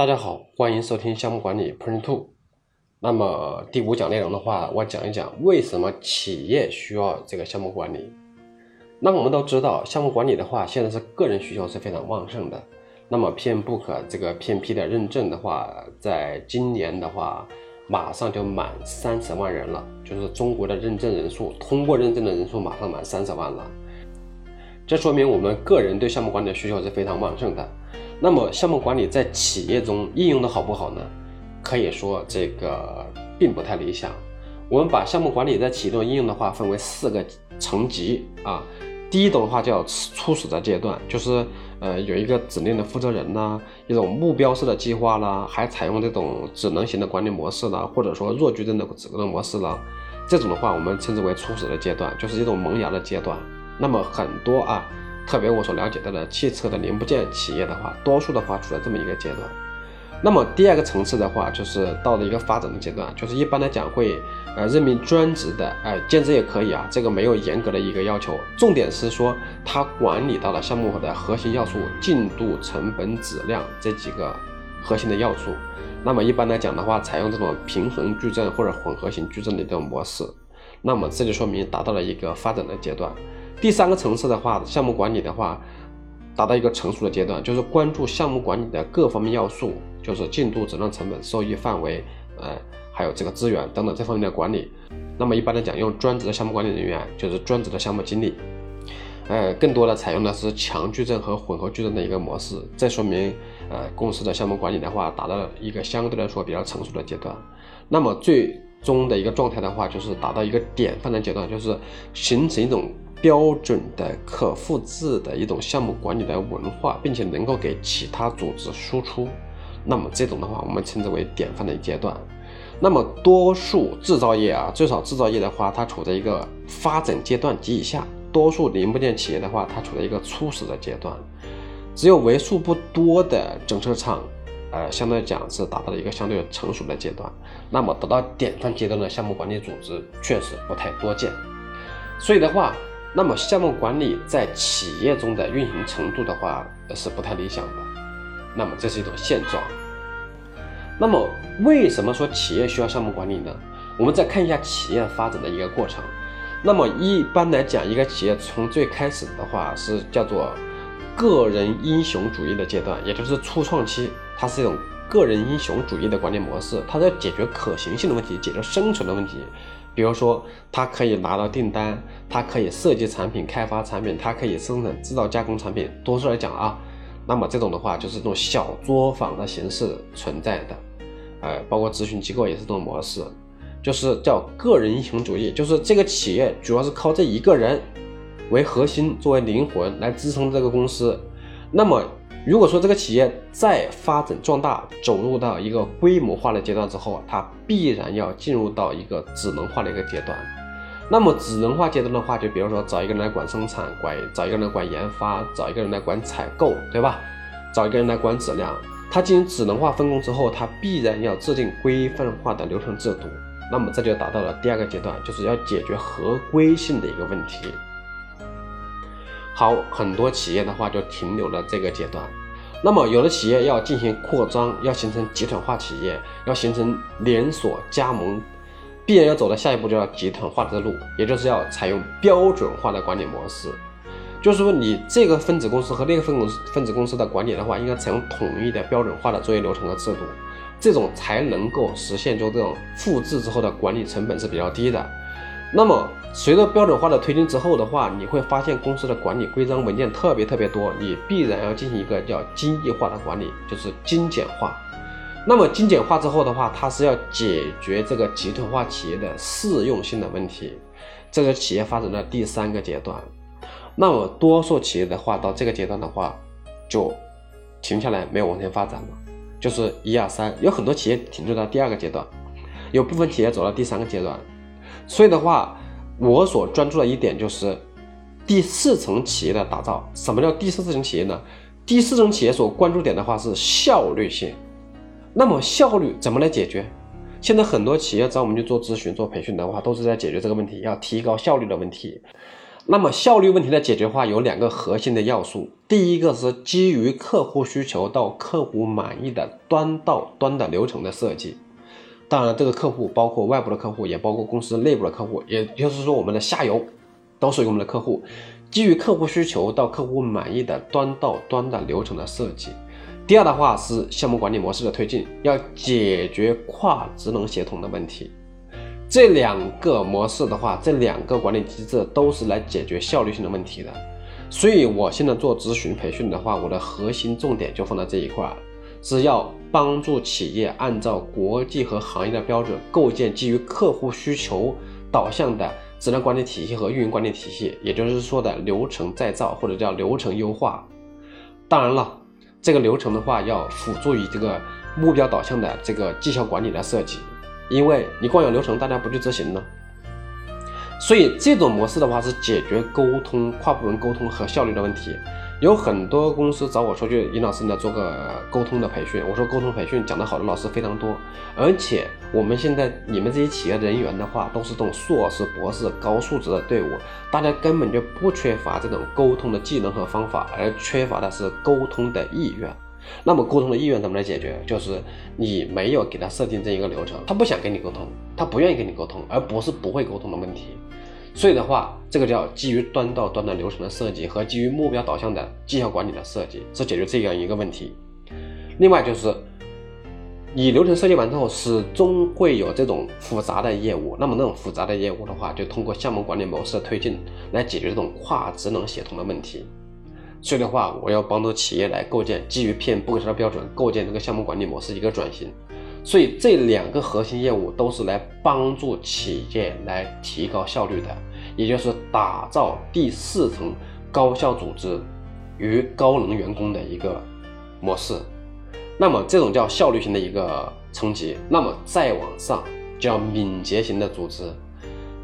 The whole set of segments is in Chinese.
大家好，欢迎收听项目管理 Print Two。那么第五讲内容的话，我讲一讲为什么企业需要这个项目管理。那我们都知道，项目管理的话，现在是个人需求是非常旺盛的。那么 PMBOK 这个 PMP 的认证的话，在今年的话，马上就满三十万人了，就是中国的认证人数，通过认证的人数马上满三十万了。这说明我们个人对项目管理的需求是非常旺盛的。那么项目管理在企业中应用的好不好呢？可以说这个并不太理想。我们把项目管理在企业中应用的话，分为四个层级啊。第一种的话叫初始的阶段，就是呃有一个指令的负责人呐，一种目标式的计划啦，还采用这种智能型的管理模式啦，或者说弱矩阵的指令模式啦。这种的话我们称之为初始的阶段，就是一种萌芽的阶段。那么很多啊。特别我所了解到的汽车的零部件企业的话，多数的话处在这么一个阶段。那么第二个层次的话，就是到了一个发展的阶段，就是一般来讲会呃任命专职的，哎兼职也可以啊，这个没有严格的一个要求。重点是说他管理到了项目的核心要素进度、成本、质量这几个核心的要素。那么一般来讲的话，采用这种平衡矩阵或者混合型矩阵的这种模式。那么这就说明达到了一个发展的阶段。第三个层次的话，项目管理的话，达到一个成熟的阶段，就是关注项目管理的各方面要素，就是进度、质量、成本、收益范围，呃，还有这个资源等等这方面的管理。那么一般来讲，用专职的项目管理人员，就是专职的项目经理，呃，更多的采用的是强矩阵和混合矩阵的一个模式。这说明，呃，公司的项目管理的话，达到了一个相对来说比较成熟的阶段。那么最终的一个状态的话，就是达到一个典范的阶段，就是形成一种。标准的、可复制的一种项目管理的文化，并且能够给其他组织输出，那么这种的话，我们称之为典范的阶段。那么多数制造业啊，最少制造业的话，它处在一个发展阶段及以下；多数零部件企业的话，它处在一个初始的阶段。只有为数不多的整车厂，呃，相对来讲是达到了一个相对成熟的阶段。那么得到典范阶段的项目管理组织确实不太多见。所以的话。那么项目管理在企业中的运行程度的话是不太理想的，那么这是一种现状。那么为什么说企业需要项目管理呢？我们再看一下企业发展的一个过程。那么一般来讲，一个企业从最开始的话是叫做个人英雄主义的阶段，也就是初创期，它是一种个人英雄主义的管理模式，它在解决可行性的问题，解决生存的问题。比如说，他可以拿到订单，他可以设计产品、开发产品，他可以生产、制造、加工产品。多数来讲啊，那么这种的话就是这种小作坊的形式存在的，呃，包括咨询机构也是这种模式，就是叫个人英雄主义，就是这个企业主要是靠这一个人为核心，作为灵魂来支撑这个公司，那么。如果说这个企业再发展壮大，走入到一个规模化的阶段之后，它必然要进入到一个智能化的一个阶段。那么智能化阶段的话，就比如说找一个人来管生产，管找一个人来管研发，找一个人来管采购，对吧？找一个人来管质量。它进行智能化分工之后，它必然要制定规范化的流程制度。那么这就达到了第二个阶段，就是要解决合规性的一个问题。好，很多企业的话就停留了这个阶段。那么，有的企业要进行扩张，要形成集团化企业，要形成连锁加盟，必然要走的下一步就要集团化的路，也就是要采用标准化的管理模式。就是说，你这个分子公司和那个分公司分子公司的管理的话，应该采用统一的标准化的作业流程和制度，这种才能够实现就这种复制之后的管理成本是比较低的。那么，随着标准化的推进之后的话，你会发现公司的管理规章文件特别特别多，你必然要进行一个叫精益化的管理，就是精简化。那么精简化之后的话，它是要解决这个集团化企业的适用性的问题，这个企业发展的第三个阶段。那么多数企业的话，到这个阶段的话，就停下来没有往前发展了，就是一二三，有很多企业停留到第二个阶段，有部分企业走到第三个阶段。所以的话，我所专注的一点就是第四层企业的打造。什么叫第四层企业呢？第四层企业所关注点的话是效率性。那么效率怎么来解决？现在很多企业找我们去做咨询、做培训的话，都是在解决这个问题，要提高效率的问题。那么效率问题的解决话有两个核心的要素，第一个是基于客户需求到客户满意的端到端的流程的设计。当然，这个客户包括外部的客户，也包括公司内部的客户，也就是说我们的下游都属于我们的客户。基于客户需求到客户满意的端到端的流程的设计。第二的话是项目管理模式的推进，要解决跨职能协同的问题。这两个模式的话，这两个管理机制都是来解决效率性的问题的。所以我现在做咨询培训的话，我的核心重点就放在这一块，是要帮助企业按照国际和行业的标准，构建基于客户需求导向的质量管理体系和运营管理体系，也就是说的流程再造或者叫流程优化。当然了。这个流程的话，要辅助于这个目标导向的这个绩效管理的设计，因为你光有流程，大家不去执行呢。所以这种模式的话，是解决沟通、跨部门沟通和效率的问题。有很多公司找我说去，尹老师呢做个沟通的培训。我说沟通培训讲得好的老师非常多，而且我们现在你们这些企业人员的话，都是这种硕士、博士高素质的队伍，大家根本就不缺乏这种沟通的技能和方法，而缺乏的是沟通的意愿。那么沟通的意愿怎么来解决？就是你没有给他设定这一个流程，他不想跟你沟通，他不愿意跟你沟通，而不是不会沟通的问题。所以的话，这个叫基于端到端的流程的设计和基于目标导向的绩效管理的设计，是解决这样一个问题。另外就是，你流程设计完之后，始终会有这种复杂的业务。那么那种复杂的业务的话，就通过项目管理模式的推进来解决这种跨职能协同的问题。所以的话，我要帮助企业来构建基于 PMBOK 的标准，构建这个项目管理模式一个转型。所以这两个核心业务都是来帮助企业来提高效率的，也就是打造第四层高效组织与高能员工的一个模式。那么这种叫效率型的一个层级，那么再往上叫敏捷型的组织。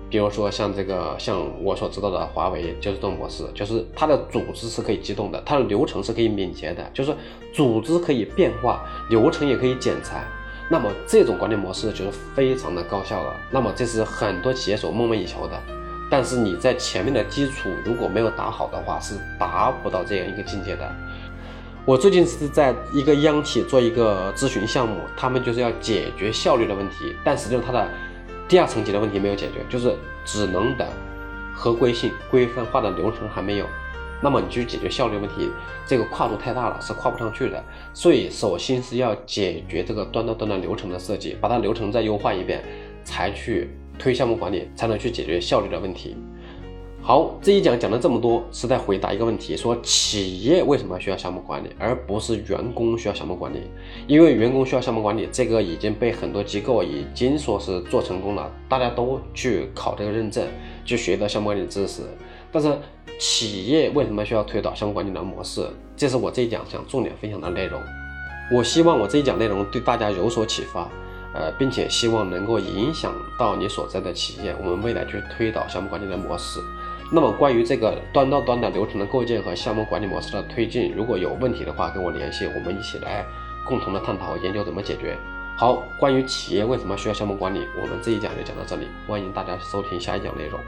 比如说像这个，像我所知道的华为就是这种模式，就是它的组织是可以机动的，它的流程是可以敏捷的，就是组织可以变化，流程也可以剪裁。那么这种管理模式就是非常的高效了。那么这是很多企业所梦寐以求的，但是你在前面的基础如果没有打好的话，是达不到这样一个境界的。我最近是在一个央企做一个咨询项目，他们就是要解决效率的问题，但实际上它的第二层级的问题没有解决，就是职能的合规性、规范化的流程还没有。那么你去解决效率问题，这个跨度太大了，是跨不上去的。所以首先是要解决这个端到端的流程的设计，把它流程再优化一遍，才去推项目管理，才能去解决效率的问题。好，这一讲讲了这么多，是在回答一个问题：说企业为什么需要项目管理，而不是员工需要项目管理？因为员工需要项目管理，这个已经被很多机构已经说是做成功了，大家都去考这个认证，去学的项目管理知识。但是企业为什么需要推导项目管理的模式？这是我这一讲想重点分享的内容。我希望我这一讲内容对大家有所启发，呃，并且希望能够影响到你所在的企业，我们未来去推导项目管理的模式。那么关于这个端到端的流程的构建和项目管理模式的推进，如果有问题的话，跟我联系，我们一起来共同的探讨研究怎么解决。好，关于企业为什么需要项目管理，我们这一讲就讲到这里，欢迎大家收听下一讲内容。